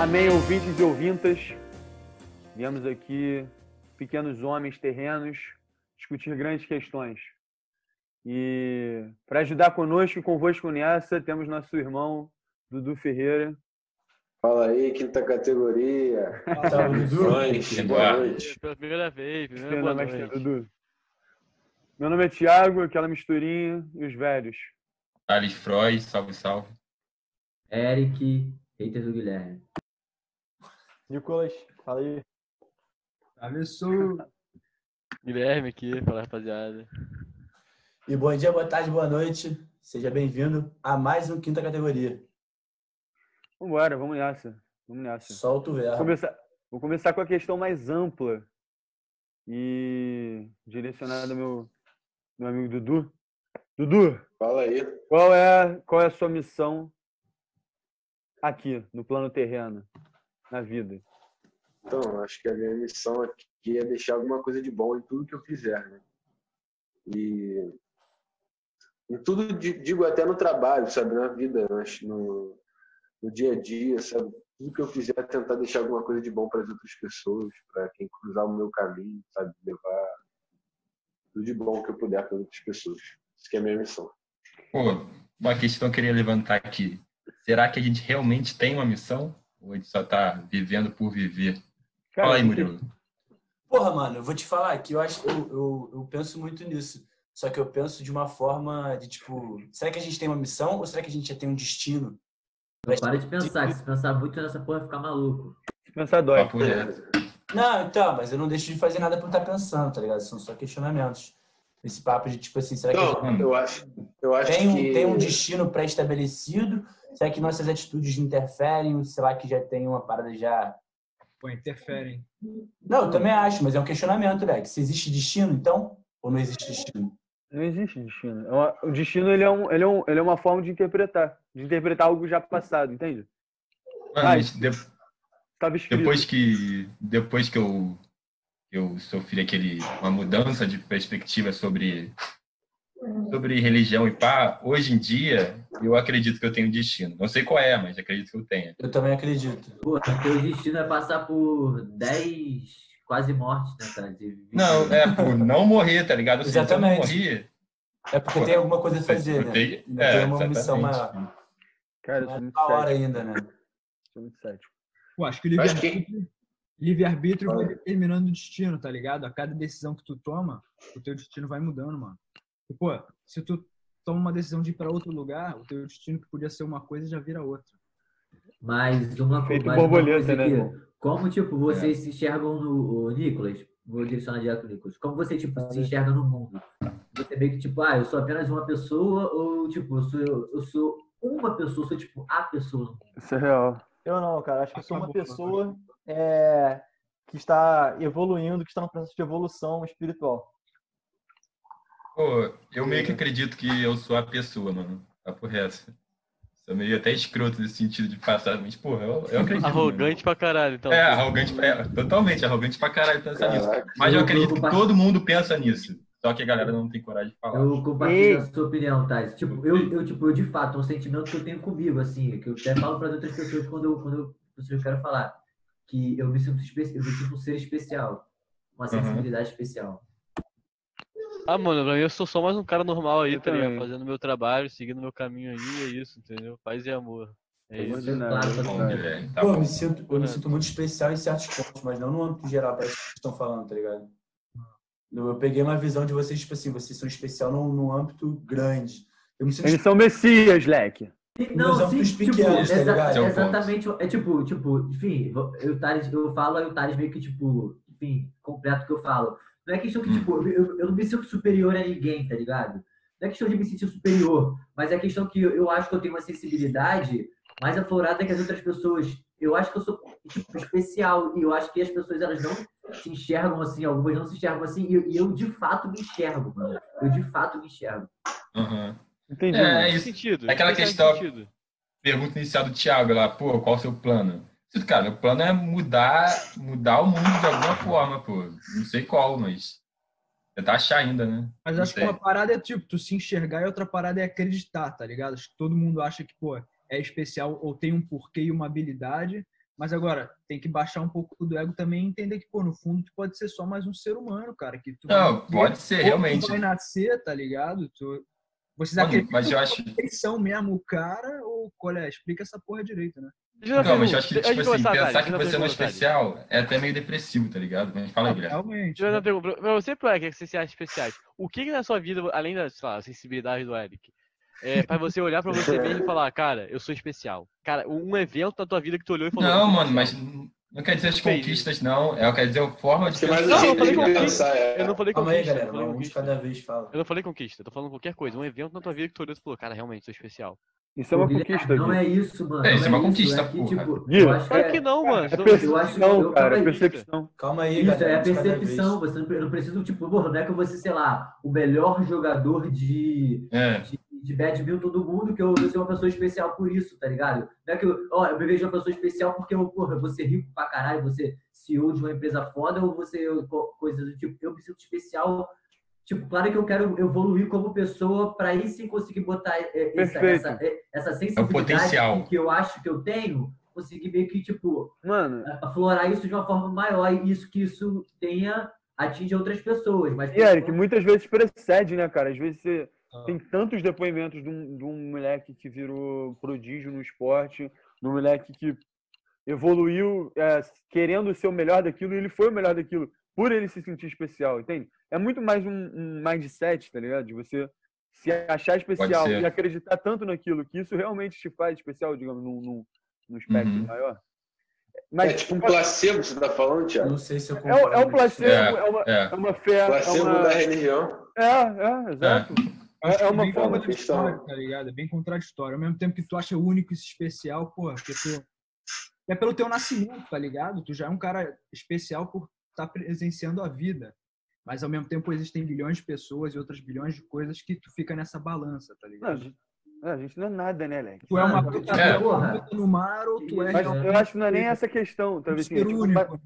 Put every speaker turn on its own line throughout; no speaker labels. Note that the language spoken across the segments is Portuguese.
Amém, ouvintes e ouvintas. Viemos aqui, pequenos homens terrenos, discutir grandes questões. E para ajudar conosco e convosco nessa, temos nosso irmão Dudu Ferreira.
Fala aí, quinta categoria.
Salve, Dudu.
Boa noite.
Pela primeira vez, primeira
Meu
boa
nome é
noite.
Dudu. Meu nome é Thiago, aquela misturinha e os velhos.
Thales Freud, salve, salve.
Eric, hater do Guilherme.
Nicolas, fala aí.
Travessou.
Guilherme aqui, fala rapaziada.
E bom dia, boa tarde, boa noite. Seja bem-vindo a mais um Quinta Categoria.
Vambora, vamos nessa. Vamos nessa.
Solta o
Vou
verbo.
começar, vou começar com a questão mais ampla e direcionada ao meu, meu amigo Dudu. Dudu,
Fala aí.
qual é, qual é a sua missão aqui, no plano terreno, na vida?
Então, acho que a minha missão aqui é deixar alguma coisa de bom em tudo que eu fizer, né? E em tudo, di- digo até no trabalho, sabe? Na vida, acho, no, no dia a dia, sabe? Tudo que eu fizer é tentar deixar alguma coisa de bom para as outras pessoas, para quem cruzar o meu caminho, sabe? Levar tudo de bom que eu puder para outras pessoas. Isso que é a minha missão.
Pô, uma questão que eu queria levantar aqui. Será que a gente realmente tem uma missão? Ou a gente só tá vivendo por viver? Fala aí, Murilo.
Porra, mano, eu vou te falar que eu acho, eu, eu, eu penso muito nisso. Só que eu penso de uma forma de tipo, será que a gente tem uma missão ou será que a gente já tem um destino?
Não para de pensar, que se pensar muito nessa porra, ficar maluco.
Pensar dói.
Não, então, mas eu não deixo de fazer nada por estar pensando, tá ligado? São só questionamentos. Esse papo de tipo assim, será que gente
eu acho, eu acho
tem um,
que
tem um destino pré-estabelecido? Será que nossas atitudes interferem? Será que já tem uma parada já.
Pô, interferem.
Não, eu também acho, mas é um questionamento, né? Que se existe destino, então? Ou não existe destino?
Não existe destino. É o destino ele é, um, ele, é um, ele é uma forma de interpretar. De interpretar algo já passado, entende?
Mano, de-
Estava escrito.
depois que depois que eu eu sofri aquele uma mudança de perspectiva sobre sobre religião e pá, hoje em dia eu acredito que eu tenho destino. Não sei qual é, mas acredito que eu tenha.
Eu também acredito.
Pô, teu destino é passar por 10 quase mortes, né, cara? De.
Não, é por não morrer, tá ligado? Assim, se eu não
Exatamente.
morrer,
É porque tem alguma coisa a fazer, né?
tem- é,
tem uma missão maior.
Cara, eu
Não
sou
é
muito
da hora
cético.
ainda, né?
Sou muito cético.
Pô, acho que o
que-
livre-arbítrio livre-arbítrio vai determinando o destino, tá ligado? A cada decisão que tu toma, o teu destino vai mudando, mano. E, pô, se tu toma uma decisão de ir pra outro lugar, o teu destino que podia ser uma coisa já vira outra.
Mas uma,
Feito
uma
borboleta,
coisa
né, irmão?
Como, tipo, vocês se enxergam no... O Nicolas, vou direcionar direto pro Nicolas. Como você, tipo, se enxerga no mundo? Você vê que, tipo, ah, eu sou apenas uma pessoa ou, tipo, eu sou, eu sou uma pessoa, eu sou, tipo, a pessoa?
Isso é real.
Eu não, cara. Acho que eu sou uma
Acabou,
pessoa é, que está evoluindo, que está no processo de evolução espiritual.
Pô, eu meio que acredito que eu sou a pessoa, mano. Papo reto. Sou meio até escroto nesse sentido de passar, mas, porra, eu, eu acredito.
Arrogante pra caralho, então.
É, arrogante, é, totalmente arrogante pra caralho pensar nisso.
Caraca.
Mas eu
Eu-
acredito que todo mundo pensa nisso. Só que a galera não tem coragem de falar.
Eu compartilho
Ei.
a sua opinião, Thais. Tipo, eu, eu, tipo, eu de fato, é um sentimento que eu tenho comigo, assim, que eu até falo para outras pessoas quando eu, quando eu, quando eu quero falar. Que eu me sinto, eu me sinto um ser especial. Uma sensibilidade especial.
Ah, mano, pra mim eu sou só mais um cara normal aí,
Eu
tá ligado?
também.
Fazendo meu trabalho, seguindo meu caminho aí, é isso, entendeu? Paz e amor. É
Eu
isso.
claro,
Tá bom, tá
Pô,
bom.
me, sinto, eu me sinto muito especial em certos pontos, mas não no âmbito geral, parece que vocês estão falando, tá ligado? Eu peguei uma visão de vocês, tipo assim, vocês são especial num, num âmbito grande. Eu me sinto
Eles são messias, leque.
E-
Nos âmbitos pequenos, tá ligado?
Exatamente, é tipo, tipo, enfim, eu, Thales, eu falo, aí o Thales meio que, tipo, enfim, completo o que eu falo. Não é questão que,
Hum.
tipo, eu, eu não me sinto superior a ninguém, tá ligado? Não é questão de me sentir superior, mas é questão que eu, eu acho que eu tenho uma sensibilidade mais aflorada que as outras pessoas. Eu acho que eu sou, tipo, especial, e eu acho que as pessoas, elas não se enxergam assim, algumas não se enxergam assim, e eu, e eu de fato me enxergo, mano. Eu de fato me enxergo.
Aham.
Entendi.
É, é
Faz
isso.
sentido.
Aquela
faz
questão-
sentido.
Pergunta inicial do Thiago lá, pô, qual o seu plano? Cara, meu plano é mudar, mudar o mundo de alguma forma, pô. Não sei qual, mas. Tentar achar ainda, né?
Mas acho que uma parada é tipo, tu se enxergar e outra parada é acreditar, tá ligado? Acho que todo mundo acha que, pô, é especial ou tem um porquê e uma habilidade. Mas agora, tem que baixar um pouco do ego também e entender que, pô, no fundo, tu pode ser só mais um ser humano, cara. Que tu
Não, pode ser,
ou tu
realmente.
vai nascer, tá ligado? Tu... Vocês acreditam
mas eu
que
acho-
eles são mesmo o cara ou, olha, explica essa porra direito, né?
Eu
Não, mas eu acho que, tipo assim, pensar que
eu
você não é especial é até meio depressivo, tá ligado? Mas fala aí, Guilherme.
Realmente.
Eu
né?
Pra você, pro Eric, que você se acha especiais, o que, que na sua vida, além da sei lá, sensibilidade do Eric, é pra você olhar pra você mesmo e falar, cara, eu sou especial? Cara, um evento na tua vida que tu olhou e falou.
Não,
"Eu
mano, mas
especial."
Não quer dizer as
Fez.
conquistas, não. É, quer dizer a forma de
é mais
pensar.
Não, eu
jeito
falei conquista.
pensar. É.
Eu não falei
Calma aí,
conquista. eu
galera.
falei conquista.
cada vez fala.
Eu não falei conquista, eu tô falando qualquer coisa. Um evento na tua vida que tu olhou e falou, cara, realmente, sou especial.
Isso é uma
Guilherme,
conquista,
Não é isso, mano.
É, isso
não
é uma conquista,
é que,
porra.
tipo,
Gui,
eu acho que
Claro
é,
que não, mano.
É
eu acho-
percepção,
eu-
cara, é
calma aí.
percepção.
Calma aí,
Isso,
galera.
é
cada
percepção. Você não, eu não preciso, tipo, porra, não é que eu vou ser, sei lá, o melhor jogador de,
É,
de, de badminton do mundo, que eu vou ser uma pessoa especial por isso, tá ligado? Não é que eu, ó, eu me vejo uma pessoa especial porque eu, porra, eu vou ser rico pra caralho, vou ser CEO de uma empresa foda, ou você coisas do tipo, eu me sinto especial. Tipo, claro que eu quero evoluir como pessoa para aí sim conseguir botar é, essa, essa, é, essa sensibilidade
potencial.
que eu acho que eu tenho, conseguir meio que, tipo,
Mano,
aflorar isso de uma forma maior e isso que isso tenha atinge outras pessoas. Mas
e Eric, muitas vezes precede, né, cara? Às vezes você
Ah.
tem tantos depoimentos de um, de um moleque que virou prodígio no esporte, de um moleque que evoluiu é, querendo ser o melhor daquilo e ele foi o melhor daquilo por ele se sentir especial, entende? É muito mais um, um mindset, tá ligado? De você se achar especial e acreditar tanto naquilo que isso realmente te faz especial, digamos, num, num, num espectro
Uhum.
maior.
É
Mas
tipo um placebo, você tá falando,
Eu
Thiago?
não sei se eu
é,
concordo.
o- é um placebo,
É,
é, uma,
é.
é uma fé, é
Placebo
uma...
da religião.
É, é, exato.
Acho
É, é uma forma
de-
contraditório, tá ligado? É bem contraditório. Ao mesmo tempo que tu acha único e especial, porra, porque tu... É pelo teu nascimento, tá ligado? Tu já é um cara especial por estar presenciando a vida. Mas ao mesmo tempo existem bilhões de pessoas e outras bilhões de coisas que tu fica nessa balança, tá
Não,
ligado?
é, a gente não é nada, né, Lex?
Tu é uma puta
é.
porra.
no mar ou tu é
Mas eu acho que não é nem essa questão.
um
Talvez, assim,
ser
tipo,
único.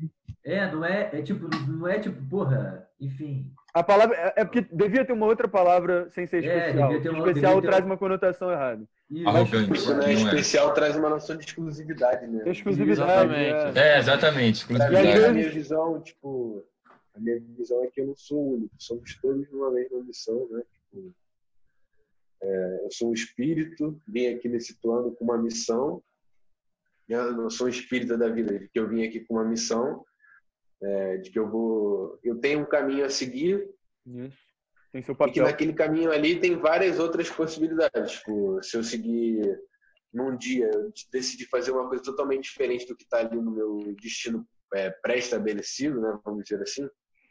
Né?
É, não é, é tipo, não é tipo, porra, enfim.
a palavra é é porque devia ter uma outra palavra sem ser
É,
especial.
devia ter uma-
especial
devia ter
traz
uma-
conotação errada.
Isso.
Arrogante.
É
Não é.
especial, traz uma noção de exclusividade, né?
Exclusividade.
Exatamente.
é.
É, exatamente.
E
Exclusividade.
a
vezes-
minha visão, tipo, a minha visão é que eu não sou único, somos todos numa mesma missão, né? Tipo, é, eu sou um espírito, vim aqui nesse plano com uma missão. né? Eu não sou um espírita da vida, que eu vim aqui com uma missão, é, de que eu vou, eu tenho um caminho a seguir
Isso. Tem seu
e que
papel.
naquele caminho ali tem várias outras possibilidades. Tipo, se eu seguir num dia, eu decidi fazer uma coisa totalmente diferente do que está ali no meu destino é, pré-estabelecido, né, vamos dizer assim,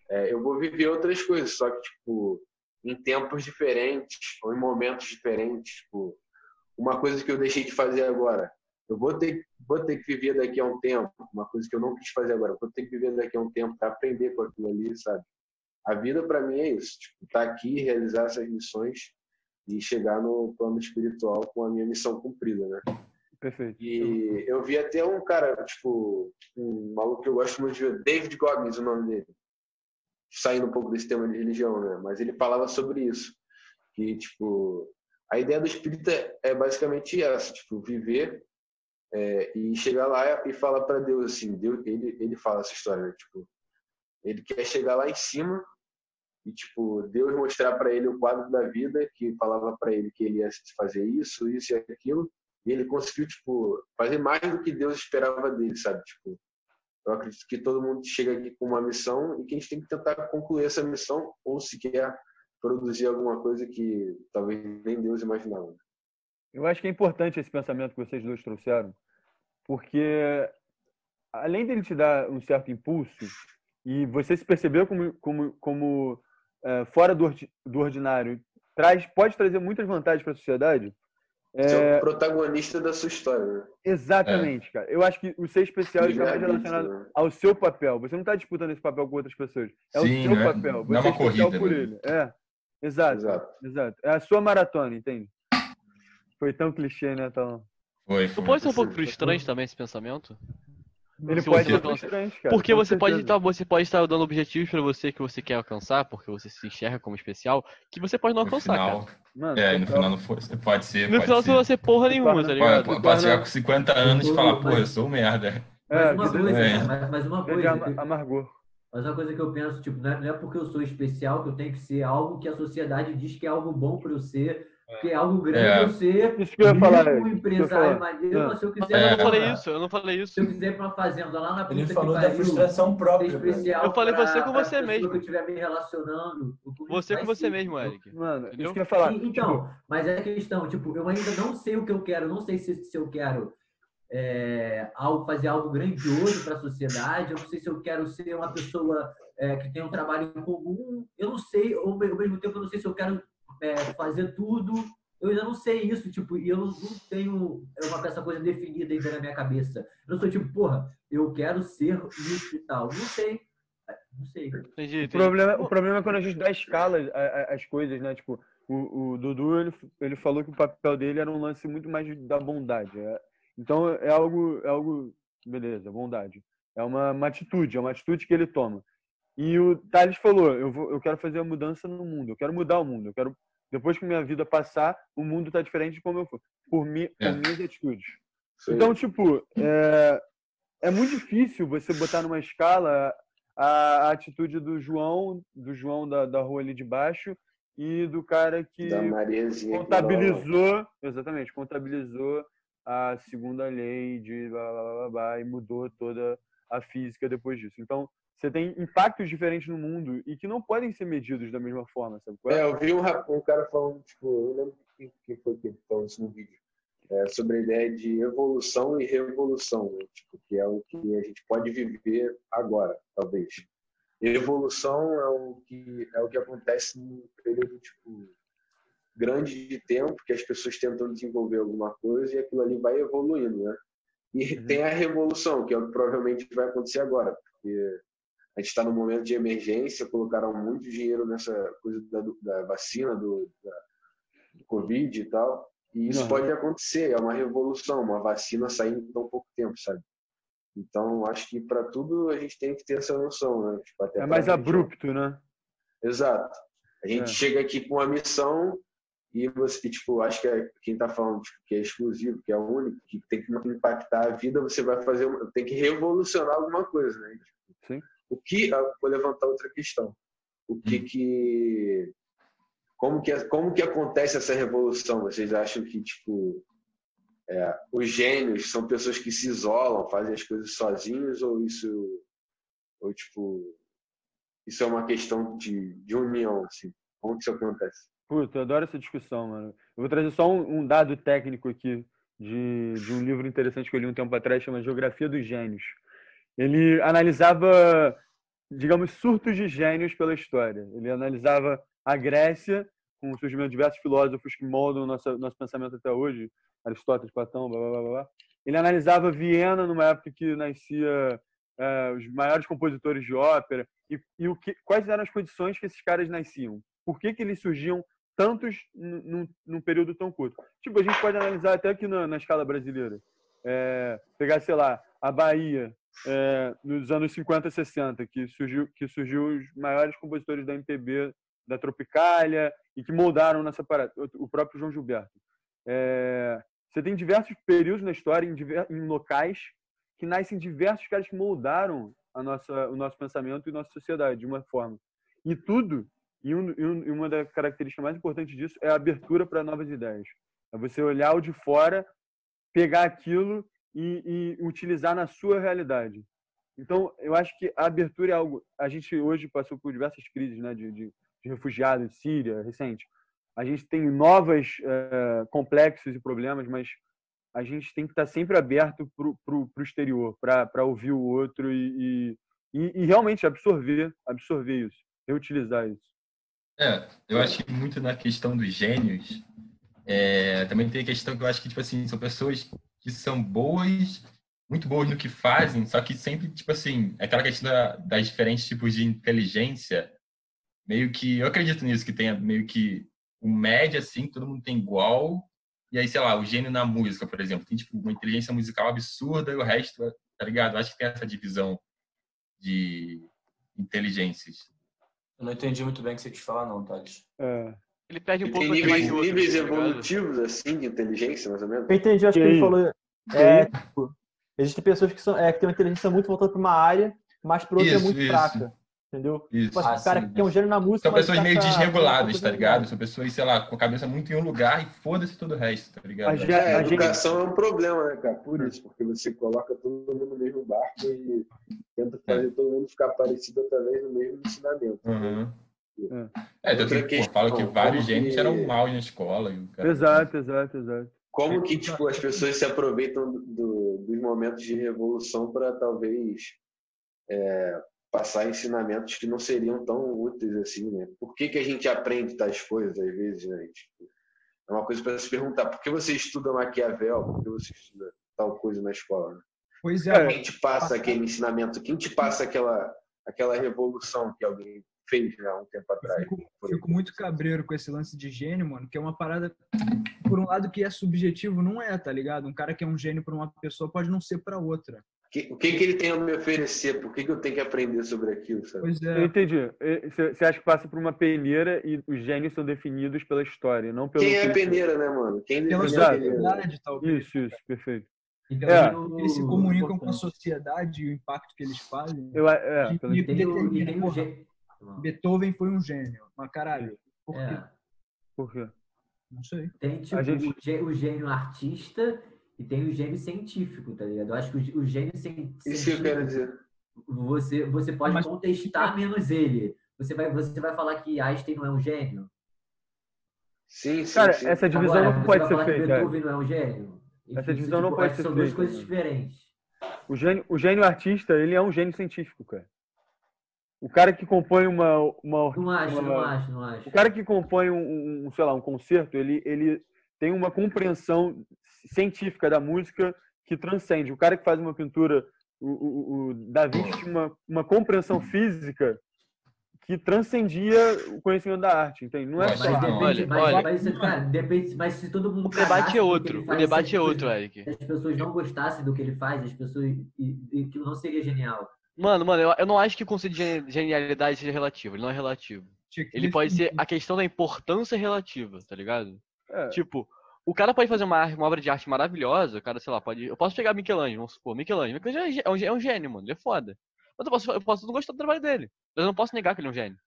é, eu vou viver outras coisas, só que, tipo, em tempos diferentes ou em momentos diferentes. Tipo, uma coisa que eu deixei de fazer agora, eu vou ter, vou ter que viver daqui a um tempo, uma coisa que eu não quis fazer agora, vou ter que viver daqui a um tempo para aprender com aquilo ali, sabe? A vida para mim é isso, tipo, tá aqui, realizar essas missões e chegar no plano espiritual com a minha missão cumprida, né?
Perfeito.
E eu vi até um cara, tipo, um maluco que eu gosto muito de ver, David Goggins, o nome dele. Saindo um pouco desse tema de religião, né? Mas ele falava sobre isso. Que, tipo, a ideia do espírita é basicamente essa, tipo, viver é, e chegar lá e falar para Deus, assim, Deus, ele, ele fala essa história, né? Tipo, ele quer chegar lá em cima e, tipo, Deus mostrar para ele o quadro da vida que falava para ele que ele ia fazer isso, isso e aquilo, e ele conseguiu, tipo, fazer mais do que Deus esperava dele, sabe? Tipo, eu acredito que todo mundo chega aqui com uma missão e que a gente tem que tentar concluir essa missão ou sequer produzir alguma coisa que talvez nem Deus imaginava.
Eu acho que é importante esse pensamento que vocês dois trouxeram, porque além dele te dar um certo impulso e você se perceber como, como, como é, fora do, do ordinário, traz, pode trazer muitas vantagens para a sociedade.
Você é
É,
o protagonista da sua história, né?
exatamente, cara. Eu acho que o ser especial está mais relacionado
né?
ao seu papel. Você não está disputando esse papel com outras pessoas. É
Sim,
o seu
não é-
papel.
não
Você
é uma
especial
corrida,
por
né?
ele. É, exato, exato.
Exato.
É a sua maratona, entende? Foi tão clichê, né, Talão?
Foi,
Tu
foi.
pode ser um pouco frustrante também esse pensamento?
Ele
Se
pode ser
alcança-
frustrante, cara.
Porque você pode, estar, você pode estar dando objetivos pra você que você quer alcançar, porque você se enxerga como especial, que você pode não
No
alcançar,
final,
cara.
Mano,
é, no final não for, pode ser,
No
pode
final
ser.
você não vai ser porra nenhuma, tá
Pode-
ligado?
Pode, pode chegar com 50 anos e falar, pô, eu sou um merda.
É,
Mas uma coisa,
é.
mas, mas uma coisa,
ama- amargor.
mas uma coisa que eu penso, tipo, não é, não é porque eu sou especial que eu tenho que ser algo que a sociedade diz que é algo bom para eu ser, que é algo grande
É.
ser,
Isso que eu ia falar. ia
empresário maneiro,
É.
mas se eu quiser,
Mas eu não falei isso, eu não falei isso.
se eu quiser ir pra uma fazenda lá na puta
Ele falou da frustração própria,
especial
Eu falei
pra-
você com você mesmo.
que eu estiver me relacionando.
Você com você
ser,
mesmo,
tipo,
Eric.
Mano,
Entendeu?
isso que eu ia falar.
Sim, então, mas é a questão, tipo, eu ainda não sei o que eu quero, não sei se, se eu quero é, algo, fazer algo grandioso para a sociedade, eu não sei se eu quero ser uma pessoa é, que tem um trabalho em comum, eu não sei, ou ao mesmo tempo eu não sei se eu quero é, fazer tudo, eu ainda não sei isso, tipo, e eu não, não tenho uma, essa coisa definida ainda na minha cabeça. Eu não sou tipo, porra, eu quero ser isso e tal. Não sei. Não sei.
Entendi,
O
entendi.
problema, o problema é quando a gente dá escala às coisas, né? Tipo, o, o Dudu, ele, ele falou que o papel dele era um lance muito mais da bondade. é. Então, é algo, é algo... Beleza, bondade. É uma, uma atitude, é uma atitude que ele toma. E o Thales falou, eu, vou, eu quero fazer a mudança no mundo, eu quero mudar o mundo, eu quero... Depois que minha vida passar, o mundo tá diferente de como eu for. Por, mi, por
É.
minhas atitudes.
Aí.
Então, tipo, é, é muito difícil você botar numa escala a, a atitude do João, do João da, da rua ali de baixo, e do cara que contabilizou, exatamente, contabilizou a segunda lei de blá, blá, blá, blá, blá, e mudou toda a física depois disso. Então, você tem impactos diferentes no mundo e que não podem ser medidos da mesma forma, sabe? é?
É, eu vi um, um cara falando, tipo, eu lembro quem, quem foi que falou isso no vídeo, é, sobre a ideia de evolução e revolução, né? tipo, que é o que a gente pode viver agora, talvez. Evolução é o que é o que acontece num período tipo grande de tempo que as pessoas tentam desenvolver alguma coisa e aquilo ali vai evoluindo, né? E
Uhum.
tem a revolução, que é o que provavelmente vai acontecer agora, porque a gente está num momento de emergência, colocaram muito dinheiro nessa coisa da, da vacina, do, da, do Covid e tal, e isso
Uhum.
pode acontecer, é uma revolução, uma vacina saindo em tão pouco tempo, sabe? Então, acho que para tudo a gente tem que ter essa noção, né? Tipo,
É mais
religião.
abrupto, né?
Exato. A gente
É.
chega aqui com uma missão e você, tipo, acho que é, quem está falando tipo, que é exclusivo, que é único, que tem que impactar a vida, você vai fazer, uma- tem que revolucionar alguma coisa, né?
Sim.
O que, ah, vou levantar outra questão. O que que, como que, como que acontece essa revolução? Vocês acham que, tipo, é, os gênios são pessoas que se isolam, fazem as coisas sozinhos ou isso, ou tipo, isso é uma questão de, de união, assim? Como que isso acontece?
Puta, eu adoro essa discussão, mano. Eu vou trazer só um, um dado técnico aqui de, de um livro interessante que eu li um tempo atrás, chama Geografia dos Gênios. Ele analisava, digamos, surtos de gênios pela história. Ele analisava a Grécia, com o surgimento de diversos filósofos que moldam o nosso, nosso pensamento até hoje, Aristóteles, Platão, blá, blá, blá, blá. Ele analisava Viena numa época que nascia eh, os maiores compositores de ópera e, e o que, quais eram as condições que esses caras nasciam. Por que, que eles surgiam tantos num- num período tão curto? Tipo, a gente pode analisar até aqui na, na escala brasileira. É, pegar, sei lá, a Bahia, é, nos anos 50 e 60, que surgiu, que surgiu os maiores compositores da MPB, da Tropicália, e que moldaram nessa parada. O próprio João Gilberto. É, você tem diversos períodos na história, em, diver- em locais, que nascem diversos caras que moldaram a nossa, o nosso pensamento e nossa sociedade de uma forma. E tudo, e um- e uma das características mais importantes disso é a abertura para novas ideias. É você olhar o de fora, pegar aquilo e, e utilizar na sua realidade. Então, eu acho que a abertura é algo. A gente hoje passou por diversas crises né, de, de, de refugiados, Síria, recente. A gente tem novos eh, complexos e problemas, mas a gente tem que estar sempre aberto para o exterior, para ouvir o outro e, e- e realmente absorver, absorver isso, reutilizar isso.
É, eu acho que muito na questão dos gênios, é, também tem a questão que eu acho que, tipo assim, são pessoas que são boas, muito boas no que fazem, só que sempre, tipo assim, aquela questão da- das diferentes tipos de inteligência, meio que, eu acredito nisso, que tenha meio que um média, assim, que todo mundo tem igual, e aí, sei lá, o gênio na música, por exemplo, tem, tipo, uma inteligência musical absurda e o resto é tá ligado? Acho que tem essa divisão de inteligências.
Eu não entendi muito bem o que você quis falar, não, Thales.
É.
Ele perde um pouco
tem níveis,
de outro,
níveis
tá
evolutivos, assim, de inteligência, mais ou menos.
Eu entendi, acho
E
que ele falou. É, tipo, existem pessoas que, são, é, que têm uma inteligência muito voltada para uma área, mas para outra
Isso,
é muito
isso.
fraca. Entendeu?
Isso.
Tipo assim,
Ah,
cara
sim.
que tem um gênio na música.
São pessoas
tá
meio
a-
desreguladas, tá ligado? São pessoas, sei lá, com a cabeça muito em um lugar e foda-se todo o resto, tá ligado?
Gente-
que
É, a
a gente-
educação é um problema, né, cara? Por isso, porque você coloca todo mundo no mesmo barco e tenta fazer todo mundo ficar parecido através do mesmo ensinamento.
Uhum.
É.
É, tanto que, pô, que vários gênios
que-
eram maus na escola. E o cara...
Exato, exato, exato.
Como que tipo, as pessoas se aproveitam do- dos momentos de revolução para talvez é, passar ensinamentos que não seriam tão úteis assim, né? Por que, que a gente aprende tais coisas às vezes, né? Tipo, é uma coisa para se perguntar. Por que você estuda Maquiavel? Por que você estuda tal coisa na escola? né?
Pois
É.
é,
Quem te passa aquele ensinamento? Quem te passa aquela, aquela revolução que alguém fez né, há um tempo
eu
atrás?
fico, fico muito cabreiro com esse lance de gênio, mano, que é uma parada, por um lado, que é subjetivo, não é, tá ligado? Um cara que é um gênio pra uma pessoa pode não ser pra outra.
Que- o que, que ele tem a me oferecer? Por que, que eu tenho que aprender sobre aquilo? Sabe?
Pois
Eu
é,
entendi. Você acha que passa por uma peneira e os gênios são definidos pela história, não pelo.
Quem é a peneira, né, mano? Quem
pela sociedade, talvez.
Isso, isso, perfeito.
E
É.
Eles se comunicam com a sociedade e o impacto que eles fazem.
Eu, é,
E- e-
o, e
Beethoven foi um gênio. Mas caralho, por quê?
É,
por quê?
Não sei.
tem tipo,
gente-
o, gê- o gênio artista e tem o gênio científico, tá ligado? Eu acho que o, gê- o gênio cien-
Isso que eu quero
científico,
dizer.
você, você pode
Mas-
contestar menos ele. Você vai, você vai falar que Einstein não é um gênio?
Sim, sim,
Cara,
sim.
essa divisão
Agora,
não
você
pode
vai
ser feita. é.
Beethoven não é um gênio?
Essa divisão não
tipo,
pode
acho que
ser
São duas
feita,
coisas diferentes.
O gênio, o gênio artista, ele é um gênio científico, cara. O cara que compõe uma. uma,
Não acho,
uma-
não acho, não acho.
O cara que compõe um, um, sei lá, um concerto, ele, ele tem uma compreensão científica da música que transcende. O cara que faz uma pintura, o, o, o Da Vinci tinha uma, uma compreensão física que transcendia o conhecimento da arte, entende? Não é
Mas
só
Mas depende,
olha,
mas,
olha.
mas, cara, depende, mas se todo mundo
O debate é outro. O
faz,
debate
se
é
as
outro,
pessoas-
Eric.
Se as pessoas não gostassem do que ele faz, as pessoas. E, e aquilo não seria genial.
Mano, mano, eu, eu não acho que o conceito de geni- genialidade seja relativo. Ele não é relativo. Ele pode ser a questão da importância relativa, tá ligado?
É,
Tipo, o cara pode fazer uma, uma obra de arte maravilhosa, o cara, sei lá, pode. Eu posso pegar Michelangelo, vamos supor, Michelangelo. Michelangelo é é um, gê- é um gênio, mano, ele é foda. Mas eu posso, eu posso não gostar do trabalho dele. Mas eu não posso negar que ele é um gênio.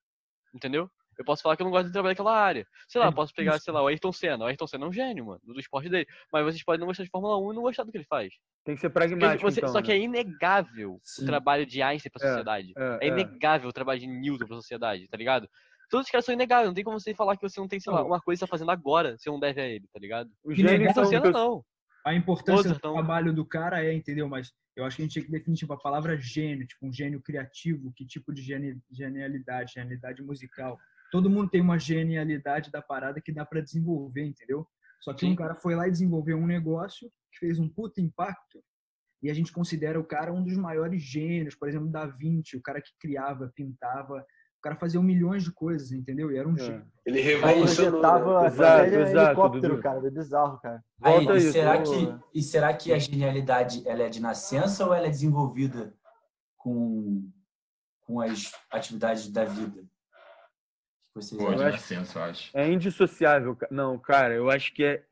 Entendeu? Eu posso falar que eu não gosto do trabalho daquela área. Sei lá,
É
eu posso pegar,
difícil.
sei lá, o Ayrton Senna. O Ayrton Senna é um gênio, mano, do esporte dele. Mas vocês podem não gostar de Fórmula 1 e não gostar do que ele faz.
tem que ser
Porque
pragmático,
você-
então,
só que
né?
é inegável
Sim.
o trabalho de Einstein pra
É,
sociedade.
É,
É
é.
inegável o trabalho de Newton pra sociedade, tá ligado? Todos os caras são inegáveis, não tem como você falar que você não tem, sei lá, uma coisa que você tá fazendo agora, você não deve a ele, tá ligado?
Que negar
são...
Ayrton Senna não.
A importância
Mozart,
do
então.
trabalho do cara é, entendeu? Mas eu acho que a gente tinha que definir tipo, a palavra gênio, tipo um gênio criativo, que tipo de geni- genialidade, genialidade musical. Todo mundo tem uma genialidade da parada que dá pra desenvolver, entendeu? Só que
Sim.
um cara foi lá e desenvolveu um negócio que fez um puta impacto e a gente considera o cara um dos maiores gênios, por exemplo, Da Vinci, o cara que criava, pintava, o cara fazia milhões de coisas, entendeu? E era um
É.
gênio.
Ele
Aí
revolucionou. né?
Exato, exato,
helicóptero,
Dudu.
cara. É bizarro, cara.
Aí, e,
isso,
será que, e será que a genialidade ela é de nascença ou ela é desenvolvida com, com as atividades da vida? Vocês
Pô, de
acham?
acho-
nascença, eu acho.
É indissociável. Não, cara, eu acho que é.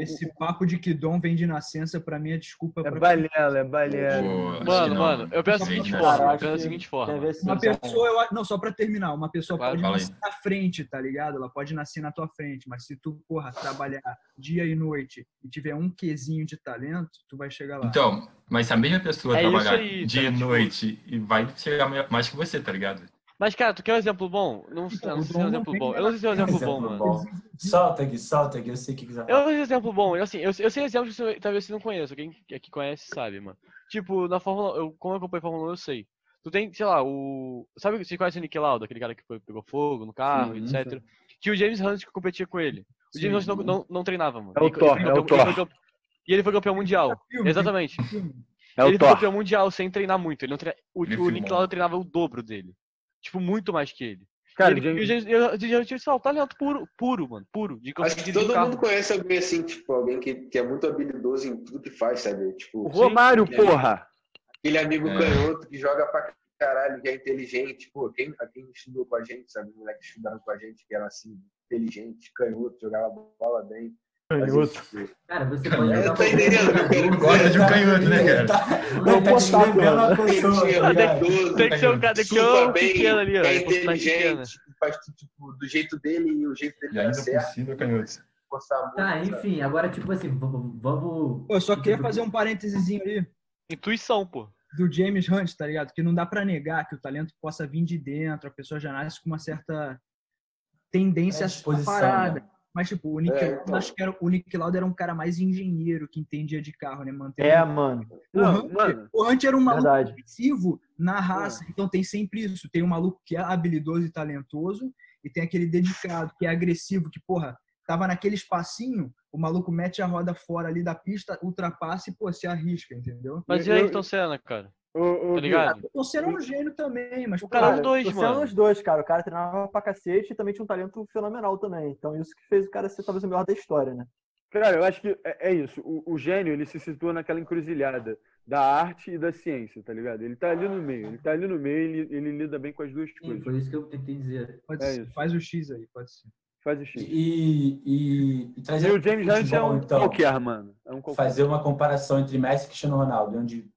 Esse papo de que dom vem de nascença, pra mim, é desculpa
É
pra
balela, é balela.
Pô,
Mano,
não.
mano, eu penso da seguinte
eu
forma, eu penso da seguinte forma.
Uma pessoa, eu, não, só pra terminar, uma pessoa
Claro,
pode
fala aí.
nascer na frente, tá ligado? Ela pode nascer na tua frente, mas se tu, porra, trabalhar dia e noite e tiver um quesinho de talento, tu vai chegar lá.
Então, mas se a mesma pessoa
É
trabalhar
aí,
dia
tá,
e
tipo-
noite e vai chegar mais que você, tá ligado?
Mas, cara, tu quer um exemplo bom? Não,
Então,
eu não sei se é um exemplo bom. Eu não sei se é um exemplo bom, mano.
Solta aqui, solta aqui, eu sei o que que você vai
Eu não sei se é um exemplo bom. Eu, assim, eu, eu sei exemplos que você- talvez você não conheça. Quem aqui conhece sabe, mano. Tipo, na Fórmula eu, como eu acompanho a Fórmula 1, eu sei. Tu tem, sei lá, o. Sabe, você conhece o Nick Lauda, aquele cara que foi- pegou fogo no carro,
Sim,
etc. Tinha o James Hunt que competia com ele. O James. Hunt não, não, não treinava, mano.
É o Thor, é o Thor.
E ele foi campeão mundial.
Filme,
Exatamente.
É o
ele foi campeão mundial sem treinar muito. Ele não treina... O,
Ele
o. Nick Lauda treinava o dobro dele. Tipo, muito mais que ele.
Cara,
ele,
James-
o eu, eu, eu, eu, eu, talento puro, puro, mano. Puro. De
Acho que todo
carro.
mundo conhece alguém assim, tipo, alguém que, que é muito habilidoso em tudo que faz, sabe?
o
Tipo,
Romário,
Sim.
porra!
Aquele amigo
É.
canhoto que joga pra caralho, que é inteligente. Pô, quem, a quem estudou com a gente, sabe? Os moleques que estudaram com a gente, que era assim, inteligente, canhoto, jogava bola bem.
Canhoto.
Cara, você pode jogar
tá entendendo eu quero
Gosta de um canhoto, né, cara?
Tá,
Não,
tá uma pessoa,
Tem que ser um cara, que um
bem,
pequeno ali, ó.
é inteligente, faz tudo tipo, do jeito dele e o jeito dele
E ainda por cima, canhoto.
Tá, enfim, agora, tipo assim, vamos.
eu só queria
tipo,
fazer um parênteses ali
Intuição, pô.
do James Hunt, tá ligado? Que não dá pra negar que o talento possa vir de dentro, a pessoa já nasce com uma certa tendência
É
a parada. Mas, tipo, o Nick,
É,
Lauda,
então.
acho que era, o Nick Lauda era um cara mais engenheiro, que entendia de carro, né? Mantendo
É, mano.
O,
Não,
Hunt,
mano.
o Hunt era um maluco
Verdade.
agressivo na raça, então tem sempre isso. Tem um maluco que é habilidoso e talentoso, e tem aquele dedicado, que é agressivo, que, porra, tava naquele espacinho, o maluco mete a roda fora ali da pista, ultrapassa e, pô, se arrisca, entendeu?
Mas e aí, Ayrton Senna, cara?
Ô, ô,
Tá ligado?
O Senna é um gênio também, mas,
O cara é
Cara,
os dois,
você é
mano.
os dois, cara. O cara treinava pra cacete e também tinha um talento fenomenal também. Então isso que fez o cara ser talvez o melhor da história, né?
Cara, eu acho que é, é isso. O, o gênio, ele se situa naquela encruzilhada da arte e da ciência, tá ligado? Ele tá ali no meio. Ele tá ali no meio e ele, ele lida bem com as duas
Sim,
coisas.
foi isso que eu tentei dizer.
pode
é
ser.
isso.
Faz o X aí, pode ser.
Faz o X.
E, e, e
E o James Hunt é um
então,
qualquer, mano. É um qualquer.
fazer uma comparação entre Messi e Cristiano Ronaldo, onde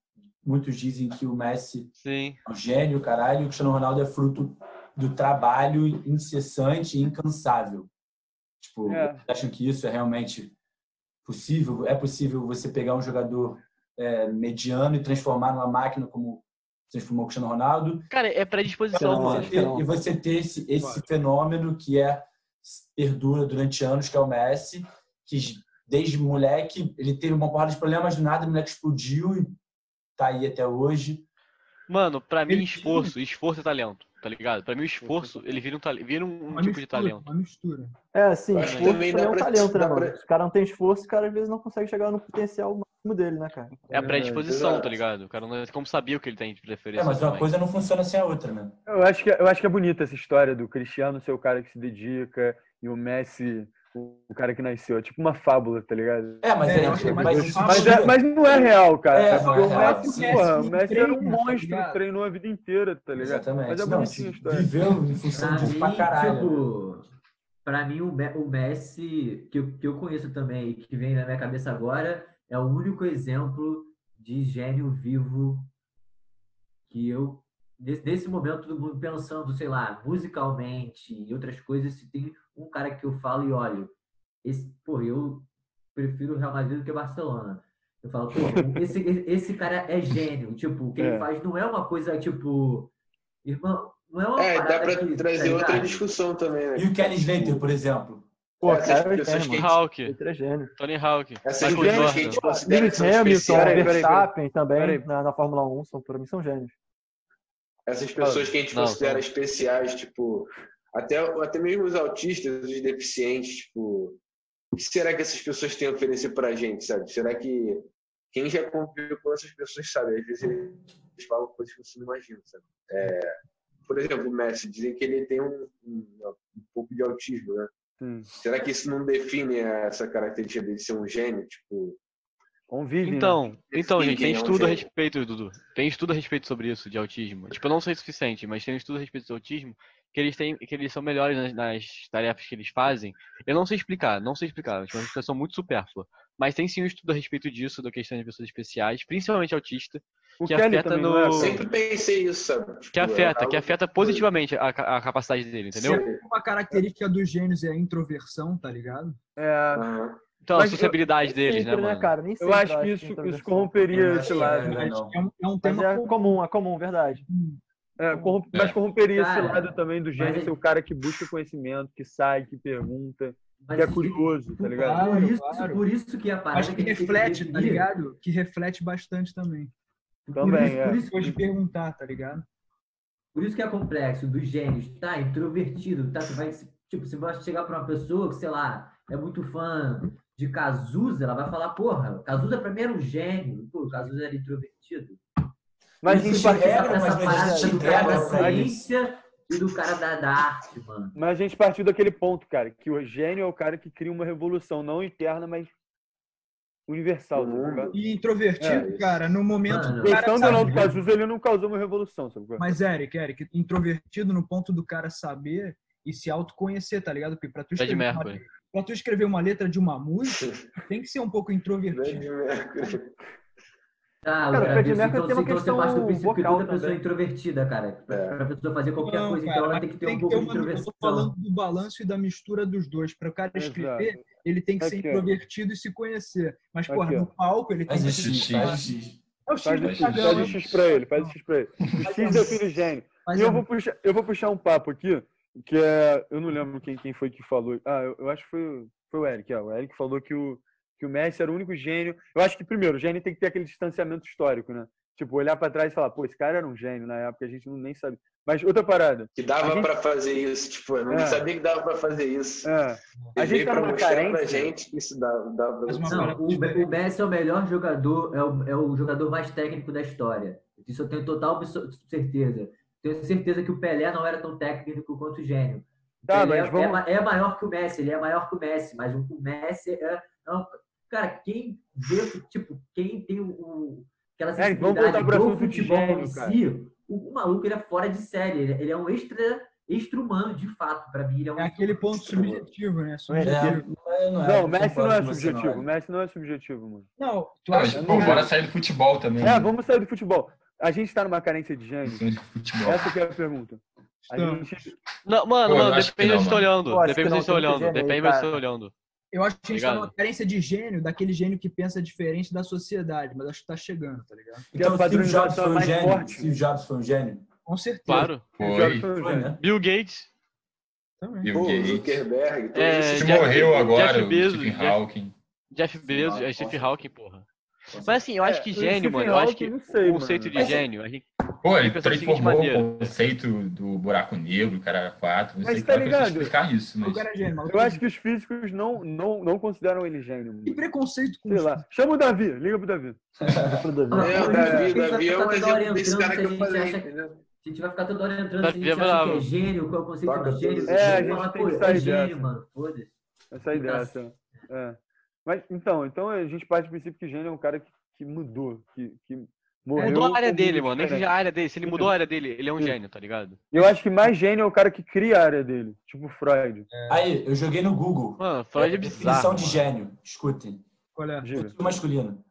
muitos dizem que o Messi
Sim.
é um gênio, caralho, e o Cristiano Ronaldo é fruto do trabalho incessante e incansável. Tipo,
É.
vocês acham que isso é realmente possível? É possível você pegar um jogador é, mediano e transformar numa máquina como transformou o Cristiano Ronaldo?
Cara, é predisposição,
que não.
E você ter esse, esse
Claro.
fenômeno que é perdura durante anos, que é o Messi, que desde moleque ele teve uma porrada de problemas, do nada o moleque explodiu e tá aí até hoje.
Mano, pra mim,
Ele-
esforço, esforço é talento, tá ligado? Pra mim, o esforço, ele vira um, vira um
Uma
tipo de
mistura,
talento.
uma mistura.
É, assim, esforço
também
é um
pra-
talento, né, mano?
pra-
Se o cara não tem esforço, o cara às vezes não consegue chegar no potencial máximo dele, né, cara?
É a predisposição,
exato.
tá ligado? O cara não é como sabia o que ele tem de preferência.
É, mas uma
também.
coisa não funciona sem a outra, né?
Eu acho, que, eu acho que é bonita essa história do Cristiano ser o cara que se dedica e o Messi o, cara que nasceu. É tipo uma fábula, tá ligado?
É, mas,
É,
é,
é
mas.
Mas,
tira-
é- mas não é real, cara.
É, não é
o. Messi,
Sim,
porra, o Messi era um
tá
monstro,
ligado?
treinou a vida inteira, tá ligado?
Exatamente.
Mas é
Não,
bonitinha a
viveu em função
Pra
disso
mim,
pra caralho.
tipo, pra mim o, Me- o Messi, que eu, que eu conheço também e que vem na minha cabeça agora, é o único exemplo de gênio vivo que eu, nesse, nesse momento, todo mundo pensando, sei lá, musicalmente e outras coisas, se tem um cara que eu falo e olho, esse, pô, eu prefiro o Real Madrid do que o Barcelona. Eu falo, pô, esse, esse cara é gênio. Tipo, o que
É.
ele faz não é uma coisa, tipo, irmão, não é uma
É, dá pra
que,
trazer
tá
outra discussão também, né?
E o Kelly Slater, por exemplo?
Pô,
Essas
cara, é
pessoas que-.
Hawk,
é.
Tony Hawk,
Essas pessoas que a gente considera
Lewis Hamilton, Verstappen também na, na Fórmula 1, são, pra mim são gênios.
essas pessoas que a gente
Não,
considera
não.
especiais, tipo, até, até mesmo os autistas, os deficientes, tipo, o que será que essas pessoas têm a oferecer pra gente, sabe? Será que quem já conviveu com essas pessoas sabe? Às vezes eles falam coisas que você não imagina, sabe? É, por exemplo, o Messi, dizem que ele tem um, um, um pouco de autismo, né?
Sim.
Será que isso não define essa característica dele ser um gênio? Tipo,
Convive, né?
Então, então, gente, tem
é um
estudo a respeito, Dudu. Tem estudo a respeito sobre isso, de autismo. Tipo, eu não sei o suficiente, mas tem um estudo a respeito do autismo que eles têm, que eles são melhores nas, nas tarefas que eles fazem. Eu não sei explicar, não sei explicar, é uma explicação muito supérflua. Mas tem sim um estudo a respeito disso, da questão de pessoas especiais, principalmente autista,
O
que
Kelly
afeta no-
não é,
sempre pensei isso, sabe? Tipo,
que
é
afeta,
algo
que afeta positivamente a, a capacidade dele, entendeu?
Sim.
Uma característica dos gênios é a introversão, tá ligado?
É.
Então, a
Mas eu-
sociabilidade deles, né,
Sempre,
mano?
cara? Nem
eu
sempre
acho que isso, isso corromperia
Eu
esse
acho
lado.
que é.
É um, é um
Mas
tema
é comum, é comum, verdade.
É, corrom- Mas corromperia esse
Cara,
lado também do gênio
mas
ser o cara que busca conhecimento, que sai, que pergunta,
Mas
que é curioso, tá ligado?
Claro,
Por isso,
claro.
por isso que a parada
Acho que
tem
reflete, tá ligado? Que reflete bastante também.
Por
Também,
isso,
é.
por, isso,
Depois de perguntar, tá ligado?
por isso que é complexo dos gênios, tá? Introvertido, tá? Você vai, tipo, você vai chegar pra uma pessoa que, sei lá, é muito fã de Cazuza, ela vai falar, porra, Cazuza pra mim era um gênio. Pô, o Cazuza era introvertido.
Mas, a gente
regra, mas
do cara da
isso.
ciência e do cara da, da arte, mano.
mas a gente partiu daquele ponto, cara, que o gênio é o cara que cria uma revolução, não interna, mas universal,
mundo.
E introvertido,
É,
cara, no momento
Mano,
do cara
ou não do Cazuza, ele não causou uma revolução, sabe?
Mas, Eric, Eric, introvertido no ponto do cara saber e se autoconhecer, tá ligado? Porque pra tu, escrever uma,
Mercury.
pra tu escrever uma letra de uma música, tem que ser um pouco introvertido.
Tá,
Cara, o Fred
isso,
Mercury
então,
tem uma
então você
questão
parte do princípio que toda pessoa é
também.
introvertida, cara. Pra,
É.
pra pessoa fazer qualquer
Não,
coisa,
cara,
então ela tem que ter
tem
um pouco
ter
de
uma, eu tô
introversão.
falando do balanço e da mistura dos dois. Para o cara escrever,
Exato.
ele tem que ser
Aqui, ó.
introvertido e se conhecer. Mas, porra,
Aqui, ó.
no palco ele tem
Faz
que
o X, faz o X.
É o X
Faz
do
o X, faz o
né?
X pra ele, faz o X pra ele. O X define gênio.
Mas
E eu
é-
vou puxar, eu vou puxar um papo aqui, que é. Eu não lembro quem, quem foi que falou. Ah, eu, eu acho que foi, o- foi o Eric. É, o Eric falou que o, que o Messi era o único gênio. Eu acho que, primeiro, o gênio tem que ter aquele distanciamento histórico, né? Tipo, olhar pra trás e falar, pô, esse cara era um gênio na época, a gente não, nem sabe. Mas outra parada.
Que dava
gente-
pra fazer isso. Tipo, eu não
É.
sabia que dava pra fazer isso.
É, a gente tá numa
mostrar pra
carência.
gente que isso dava, dava pra
Não, o, Messi é o melhor jogador, é o, é o jogador mais técnico da história. Isso eu tenho total certeza. Tenho certeza que o Pelé não era tão técnico quanto o Gênio.
Tá, mas vamos-
é, é maior que o Messi, ele é maior que o Messi, mas o Messi é. é um- cara, quem vê, tipo, quem tem o, o- aquela
É,
sensibilidade
pro
do
assunto de
futebol
gênio,
em si, o, o maluco ele é fora de série. Ele, ele é um extra, extra humano, de fato. Pra mim, ele é um
É aquele ponto subjetivo, né?
É,
Subjetivo.
não é, não é,
Não, o Messi não é
você,
subjetivo.
não
O
é.
Messi não é subjetivo, mano.
Não, tu acha
pô,
que
bora sair do futebol também.
É, vamos sair do futebol. A gente tá numa carência de gênio.
Questão de futebol.
Essa que é a pergunta. A gente,
Não, mano,
Pô, eu
mano, depende de você tá
mano.
olhando.
Eu acho
Depende de
não,
você
muito
olhando. Depende de você
cara.
olhando.
Eu acho que a gente tá
Ligado?
numa carência de gênio, daquele gênio que pensa diferente da sociedade, mas acho que tá chegando, tá ligado?
Então,
a
Steve Jobs foi um gênio.
forte.
Steve Jobs foi um gênio.
Com certeza.
Claro.
Foi.
foi um
né?
Bill Gates.
Também.
Bill
Pô,
Gates.
Zuckerberg.
É,
Que
Jeff-
morreu agora,
Jeff
o
Bezos,
Stephen
Jeff-
Hawking.
Jeff Bezos,
Hawking,
é Stephen Hawking, porra. Mas assim, eu acho que
o
gênio, mano, eu acho que
sei,
o conceito
mano.
de
Mas-
gênio, a gente
Pô, ele
seguinte
transformou o conceito do buraco negro, cara, quatro. Não
Mas
sei
tá
como é que eu sei
ligado?
explicar isso, mas.
é gênio,
eu acho que os físicos não, não, não consideram ele gênio. mano.
Que preconceito com
Sei lá. Chama o Davi, liga pro Davi.
Pro Davi.
É, o Davi,
a gente vai
Davi é
ficar
um
toda hora
exemplo desse
entrando
cara que
se a
eu
gente
falei,
acha-
entendeu?
A gente vai ficar toda hora entrando se a gente
é
acha que é gênio, qual é o conceito
Toca
de gênio.
É, a gente tem que
é
sair
gênio,
dessa.
mano. Foda-se.
Essa ideia. Essa. É. Mas, então, então a gente parte do princípio que gênio é um cara que, que mudou, que, que morreu.
mudou a área dele, mano. Nem que a área dele. Se ele mudou a área dele, ele é um
Sim.
gênio, tá ligado?
Eu acho que mais gênio é o cara que cria a área dele, tipo Freud.
Aí, eu joguei no Google.
Mano, Freud é
Definição
bizarro.
de
mano.
gênio. Escutem.
Qual é?
Futuro masculino.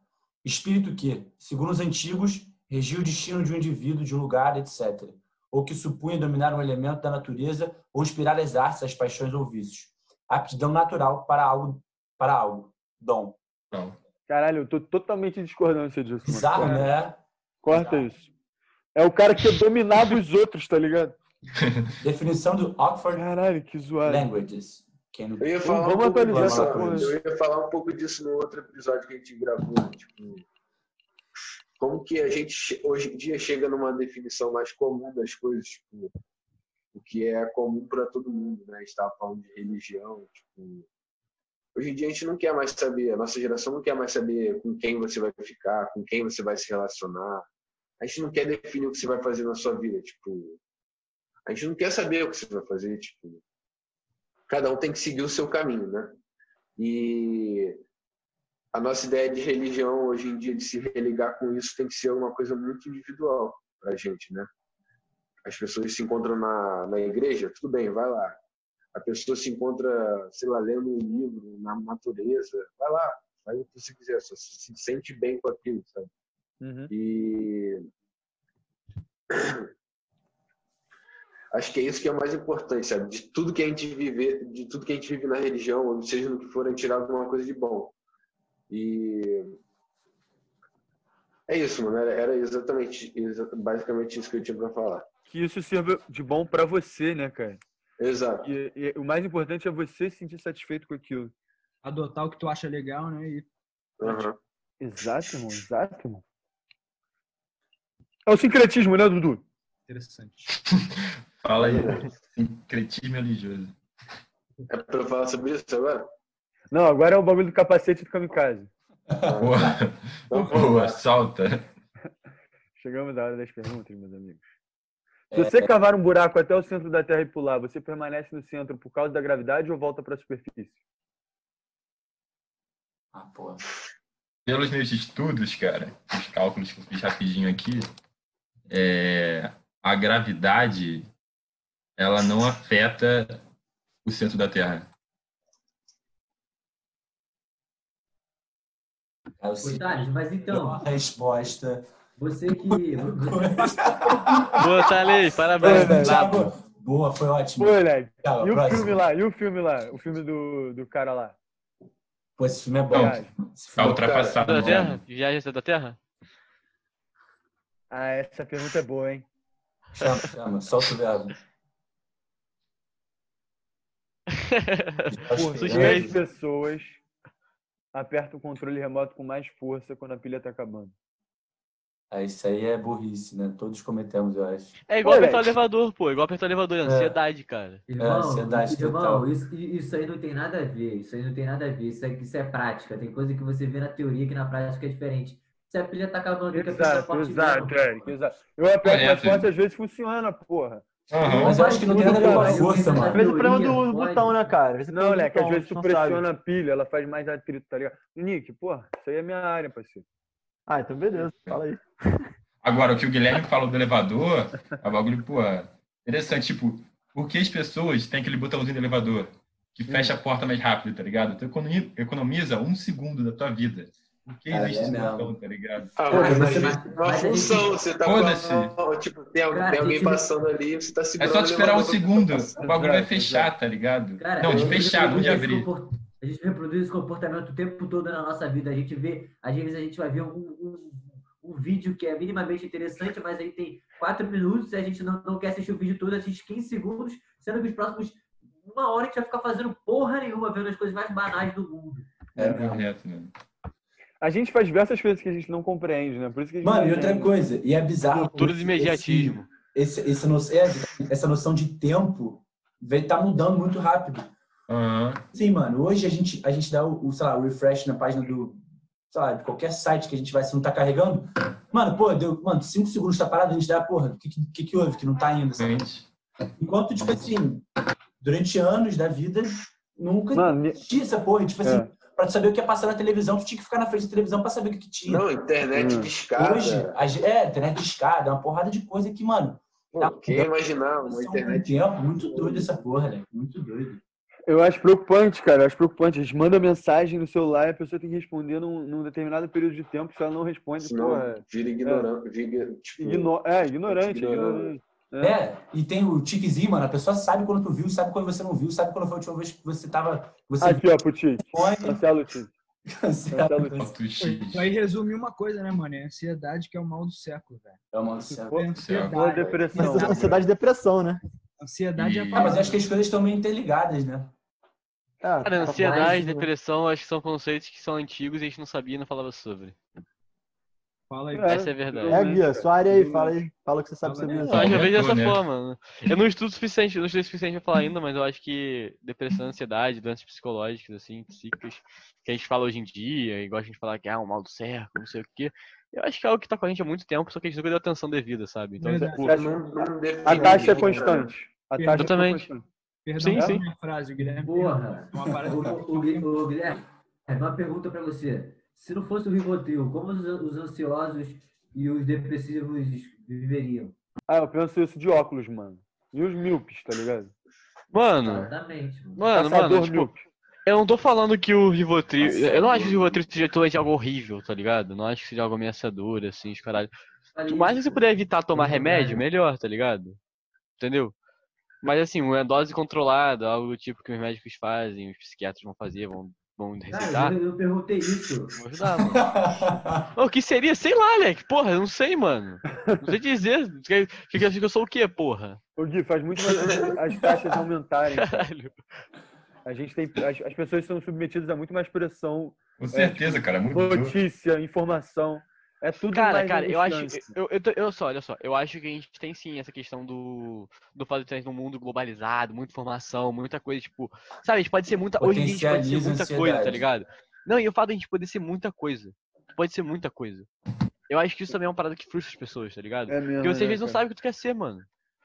Espírito que, segundo os antigos, regia o destino de um indivíduo, de um lugar, etc. Ou que supunha dominar um elemento da natureza ou inspirar as artes, as paixões ou vícios. Aptidão natural para algo, para algo. Dom.
Não.
Caralho, eu tô totalmente discordância disso. mano.
Bizarro,
Corta-
né?
Corta
Bizarro.
isso. É o cara que é dominar dos outros, tá ligado?
Definição do Oxford
Caralho, que zoado.
Languages.
Eu ia falar
Vamos
um pouco
atualizar
disso,
essa
coisa.
eu ia falar um pouco disso no outro episódio que a gente gravou, né? tipo, como que a gente hoje em dia chega numa definição mais comum das coisas, tipo, o que é comum para todo mundo, né? A gente estava falando de religião, tipo, hoje em dia a gente não quer mais saber, a nossa geração não quer mais saber com quem você vai ficar, com quem você vai se relacionar. A gente não quer definir o que você vai fazer na sua vida, tipo, a gente não quer saber o que você vai fazer, tipo, cada um tem que seguir o seu caminho, né? E a nossa ideia de religião hoje em dia, de se religar com isso, tem que ser uma coisa muito individual pra gente, né? As pessoas se encontram na, na igreja, tudo bem, vai lá. A pessoa se encontra, sei lá, lendo um livro, na natureza, vai lá, faz o que você quiser, só se sente bem com aquilo, sabe?
Uhum.
E acho que é isso que é o mais importante, sabe? De tudo que a gente vive, de tudo que a gente vive na religião, ou seja no que for, a gente tirar alguma coisa de bom. E é isso, mano. Era, exatamente, exa- basicamente isso que eu tinha para falar.
Que isso sirva de bom pra você, né, cara?
Exato.
E, e o mais importante é você se sentir satisfeito com aquilo.
Adotar o que tu acha legal, né? E
Aham.
Exato, irmão. Exato, irmão. É o sincretismo, né, Dudu?
interessante.
Fala aí. Sincretismo religioso.
É para falar sobre isso agora?
Não, agora é o bagulho do capacete do kamikaze.
Boa.
Então,
Boa, solta.
Chegamos à hora das perguntas, meus amigos. Se você cavar um buraco até o centro da Terra e pular, você permanece no centro por causa da gravidade ou volta para a superfície?
Ah, porra.
pelos meus estudos, cara, os cálculos que eu fiz rapidinho aqui, é, a gravidade ela não afeta o centro da Terra.
É o
Ô,
seguinte,
Thales, mas então,
a resposta.
Você que.
Boa, Thales, parabéns.
velho.
Brabo.
Boa, foi ótimo.
Moleque.
Tchau,
E o
próximo.
filme lá? E o filme lá? O filme do, do cara lá?
Pô, esse filme é bom.
Tá
é-
ultrapassado.
Da? Terra? Viagem da Terra?
Ah, essa pergunta é boa, hein?
Chama, chama, solta o verbo.
Por. 10 pessoas aperta o controle remoto com mais força quando a pilha tá acabando.
Ah, isso aí é burrice, né? Todos cometemos, eu acho.
É igual
Moleque.
apertar o elevador, pô. Igual apertar o elevador, é ansiedade, cara.
Irmão,
ansiedade
irmão
total.
isso, isso aí não tem nada a ver. Isso aí não tem nada a ver. Isso é, isso é prática. Tem coisa que você vê na teoria que na prática é diferente. Se a pilha tá acabando, tem que apertar
Exato,
forte
exato,
mesmo.
Eric, exato. Eu aperto mais
Correto.
forte, às vezes funciona, porra.
Aham.
Mas eu acho que não tem nada a ver com a força,
cara.
mano.
Às vezes o problema do botão, né, cara?
Não, moleque, às vezes tu
não sabe.
pressiona a pilha, ela faz mais atrito, tá ligado? Nick, porra, isso aí é minha área, parceiro.
Ah, então beleza. Fala aí.
Agora, o que o Guilherme falou do elevador, é um bagulho, pô, interessante. Tipo, por que as pessoas têm aquele botãozinho do elevador que fecha a porta mais rápido, tá ligado? Tu economi- economiza um segundo da tua vida. Por que
Cara,
existe
é
esse
mesmo.
botão, tá ligado?
Ah, mas vezes
mas-
é uma
mas gente-
função, você tá
Foda-se.
falando, tipo, tem, alguém-
Cara,
tem alguém passando ali, você tá
É
segurando
só tu esperar um segundo,
tá
o bagulho vai fechar, tá ligado?
Cara,
Não, de fechar, não de
esse
abrir.
A gente reproduz esse comportamento o tempo todo na nossa vida. A gente vê, às vezes a gente vai ver um, um, um vídeo que é minimamente interessante, mas aí tem quatro minutos e a gente não, não quer assistir o vídeo todo, assiste 15 segundos, sendo que os próximos uma hora a gente vai ficar fazendo porra nenhuma, vendo as coisas mais banais do mundo.
É mesmo.
Correto, mano.
A gente faz diversas coisas que a gente não compreende, né? Por isso que a gente
Mano, e outra coisa, e é bizarro.
Cultura do imediatismo.
Esse, esse, esse no- é, essa noção de tempo tá mudando muito rápido.
Aham.
Sim, mano, hoje a gente, a gente dá o, o, sei lá, o refresh na página do, sei lá, de qualquer site que a gente vai, se não tá carregando. Mano, pô, deu, mano, cinco segundos tá parado, a gente dá, porra, o que, que, que houve que não tá indo? sabe?
Gente,
Enquanto, tipo assim, durante anos da vida, nunca
Mano,
tinha essa porra. Tipo assim,
É.
pra tu saber o que ia passar na televisão, tu tinha que ficar na frente da televisão pra saber o que, que tinha.
Não, internet
Hum.
discada.
Hoje, a é, internet de escada, uma porrada de coisa que, mano,
Pô, quem ia imaginar uma internet
um tempo muito doido essa porra, né? Muito doido.
Eu acho preocupante, cara. Eu acho preocupante. A gente manda mensagem no celular e a pessoa tem que responder num, num determinado período de tempo. Se ela não responde,
senão
porra,
vira ignorante. Vira, tipo,
igno- é, ignorante,
Ignorante.
ignorante.
É. e tem o tiquezinho, mano, a pessoa sabe quando tu viu, sabe quando você não viu, sabe quando foi a última vez que você tava. Você
Aqui, ó, pro
põe,
Cancela o Tite.
cancela.
X.
Isso aí resume uma coisa, né, mano? É a ansiedade que é o mal do século, velho.
É uma céu.
Pô,
É
Ou
ansiedade.
depressão.
Ansiedade e depressão, né?
Ansiedade é a
E-
Ah,
palavra.
mas eu acho que as coisas estão meio interligadas, né?
Ah,
Cara,
tá
ansiedade,
mais,
depressão, acho que são conceitos que são antigos e a gente não sabia e não falava sobre.
Fala aí.
É.
Essa é a verdade.
É, Guia, sua área aí, fala aí. Fala o que você sabe sobre isso.
Eu que eu vejo dessa
né?
forma. né? Eu não estudo o suficiente, não estudei o suficiente pra falar ainda, mas eu acho que depressão, ansiedade, doenças psicológicas, assim, psíquicas, que a gente fala hoje em dia, igual a gente falar que é ah, um mal do século, não sei o quê. Eu acho que é algo que tá com a gente há muito tempo, só que a gente nunca deu atenção devida, sabe? Então,
Verdade.
tipo,
não define
A taxa é
né?
constante. A taxa é
Exatamente.
constante.
Perdão
Sim, sim.
minha frase, o Guilherme.
Porra. O, o, o, Gui- o Guilherme, uma pergunta pra você. Se não fosse o Rivotril, como os, os ansiosos e os depressivos viveriam?
Ah, eu penso isso de óculos, mano. E os míopes, tá ligado?
mano,
Exatamente. mano.
mano,
Caçador
mano, tipo,
míope.
Eu não tô falando que o Rivotril.
Nossa,
Eu não acho que o. Rivotril seja totalmente algo horrível, tá ligado? Não acho que seja algo ameaçador, assim, de caralho.
Falei
Por mais que você puder evitar tomar
Pelo
remédio, melhor, tá ligado? Entendeu? Mas assim, uma dose controlada, algo do tipo que os médicos fazem, os psiquiatras vão fazer, vão, vão receitar.
Eu, eu perguntei isso.
Vou ajudar, mano. O que seria? Sei lá, Alec. Porra, eu não sei, mano. Não sei dizer. Quer- Acha que eu sou o quê, porra?
Ô, Gui, faz muito mais as taxas aumentarem. cara. A gente tem. As, as pessoas são submetidas a muito mais pressão,
Com certeza, cara, mudou.
notícia, informação. É tudo
Cara,
mais
cara, eu acho. Eu, eu, eu só, olha só, eu acho que a gente tem sim essa questão do. Do fato de estar num mundo globalizado, muita informação, muita coisa, tipo. Sabe, a gente pode ser muita. Hoje em dia a gente pode ser muita coisa, tá ligado? Não, e o fato de a gente poder ser muita coisa. Pode ser muita coisa. Eu acho que isso também é uma parada que frustra as pessoas, tá ligado?
É mesmo,
Porque você às
né,
vezes não sabe o que tu quer ser, mano.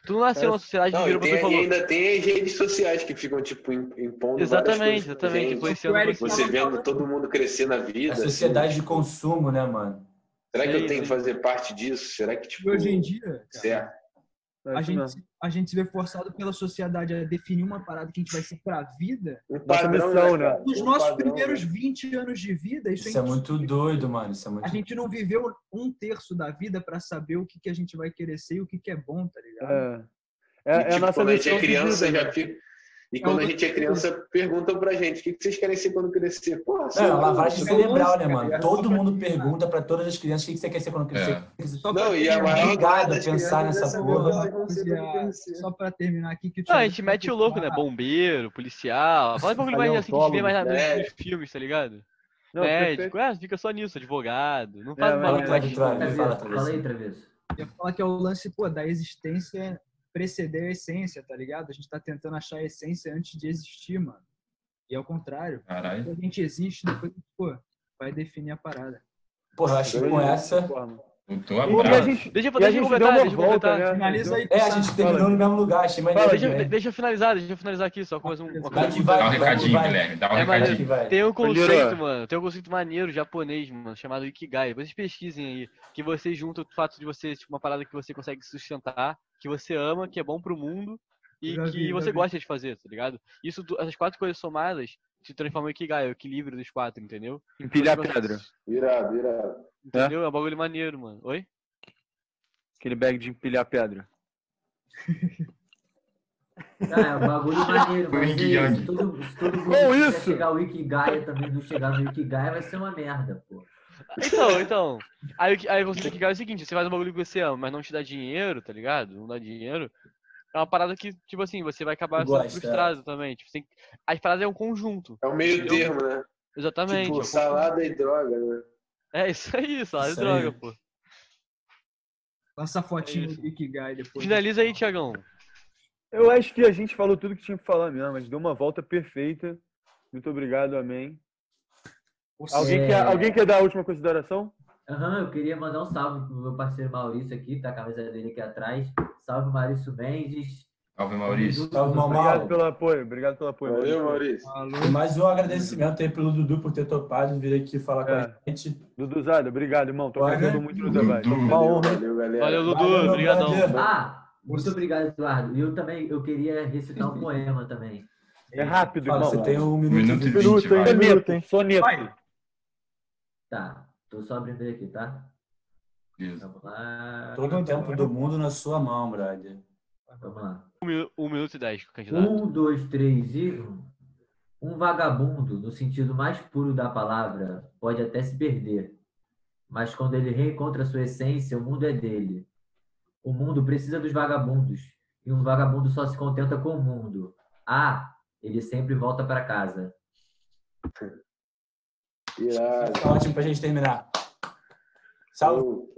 Tu não nasceu numa sociedade que virou
e, tem,
falou.
e ainda tem as redes sociais que ficam, tipo, im- impondo
Exatamente, exatamente.
gente.
Eric
você.
Vendo todo mundo crescer na vida.
A
assim.
sociedade de consumo, né, mano?
Será que
Sim,
eu tenho que fazer parte disso? Será que, tipo...
Hoje em dia, cara,
Certo.
É
a gente,
mesmo.
a gente se vê forçado pela sociedade a definir uma parada que a gente vai ser pra vida.
Um
Nossa
padrão,
missão,
né, cara?
Nos
Um
nossos
padrão,
primeiros
né?
20 anos de vida, isso,
Isso é muito doido, mano. Isso é muito
A gente não viveu um terço da vida pra saber o que, que a gente vai querer ser e o que, que é bom, tá ligado?
É, é,
E,
é a
tipo,
nossa
quando a gente
missão
é criança,
vida,
já
né?
fica... E quando a gente é criança, perguntam pra gente, o que vocês querem ser quando crescer? Porra,
É,
lá,
lavagem cerebral, né, mano?
É
Todo mundo pergunta pra todas as crianças o que você quer ser quando crescer.
É.
Só pra
Não, e a maior
Obrigado a pensar
crianças
nessa
é
porra.
só pra terminar aqui que o
Não, a gente mete o louco, né? Bombeiro, policial. Fala um bagulho mais assim que a gente vê mais nos filmes, tá ligado?
Não,
Médico, é, fica só nisso, advogado. Não faz
É,
bagulho
Fala. Travis,
aí.
Travesso.
Eu ia falar que é o lance, pô, da existência preceder a essência, tá ligado? A gente tá tentando achar a essência antes de existir, mano. E ao contrário.
Caralho.
A gente existe, depois, pô, vai definir a parada.
Porra, eu acho que com essa.
Forma. E
brava.
gente,
Deixa eu
e a
deixa eu
gente deu
completar,
uma
deixa eu
volta,
completar.
né?
Finaliza aí.
É, a gente terminou no mesmo lugar, achei
Deixa,
né?
eu- deixa eu finalizar, deixa eu finalizar aqui, só com mais um, uma
Vai
coisa.
vai,
Dá um recadinho,
vai.
Guilherme. Dá um
É
recadinho.
Tem um conceito, mano, tem um conceito maneiro japonês, mano, chamado Ikigai. Depois vocês pesquisem aí, que você junta o fato de você, tipo, uma parada que você consegue sustentar, que você ama, que é bom pro mundo e
Já
que
vi,
você
vi.
gosta de fazer, tá ligado? Isso, essas quatro coisas somadas se transformam em Ikigai, é o equilíbrio dos quatro, entendeu?
Empilhar
Você
pedra.
consegue-
Irado, irado.
Entendeu? É um bagulho maneiro, mano. Oi?
Aquele bag de empilhar pedra.
Cara, é um bagulho maneiro, mas e
Yang.
se todo, se todo mundo
Com isso?
chegar ao Ikigai também não chegar no Ikigai, vai ser uma merda, pô.
Então, então. Aí, o que- aí o conceito do Ikigai é o seguinte, você faz um bagulho que você ama, mas não te dá dinheiro, tá ligado? Não dá dinheiro. É uma parada que, tipo assim, você vai acabar sendo frustrado também. Tipo, tem... As paradas é um conjunto.
É o meio
Entendeu?
termo, né?
Exatamente.
Tipo,
é um
salada e droga, né?
É isso aí, salada
Isso aí.
droga, pô.
Lança a fotinho
É
do Ikigai depois.
Finaliza aí, Tiagão.
Eu acho que a gente falou tudo que tinha que falar mesmo, mas deu uma volta perfeita. Muito obrigado, amém. Alguém,
É.
quer, alguém quer dar a última consideração?
Aham, eu queria mandar um salve pro meu parceiro Maurício aqui, tá a camisa dele aqui atrás. Salve Maurício Mendes.
Salve, Maurício.
Salve,
Obrigado pelo apoio, obrigado pelo apoio.
Valeu,
Maurício.
Maurício.
Mais um agradecimento aí pelo Dudu por ter topado vir aqui falar
É.
com a gente.
Duduzada, obrigado, irmão. Tô ajudando muito no debate.
Uma
Valeu,
honra.
valeu, galera.
Valeu, Dudu.
Valeu,
Obrigadão.
Ah, muito obrigado, Eduardo. E eu também, eu queria recitar um poema também.
É rápido,
Fala,
irmão.
você tem um minuto,
Minuto
e vinte.
Minuto, hein?
vai.
Minuto, hein?
Soneto.
Vai.
Tá, tô só abrindo ele aqui, tá?
Isso.
Vamos lá.
Todo o tempo do mundo na sua mão, brother.
Vamos lá.
Um, um minuto e dez, candidato.
Um, dois, três e. um. Um vagabundo, no sentido mais puro da palavra, pode até se perder. Mas quando ele reencontra sua essência, o mundo é dele. O mundo precisa dos vagabundos. E um vagabundo só se contenta com o mundo. Ah, ele sempre volta para casa.
Irado.
Tá ótimo pra gente terminar. Salve.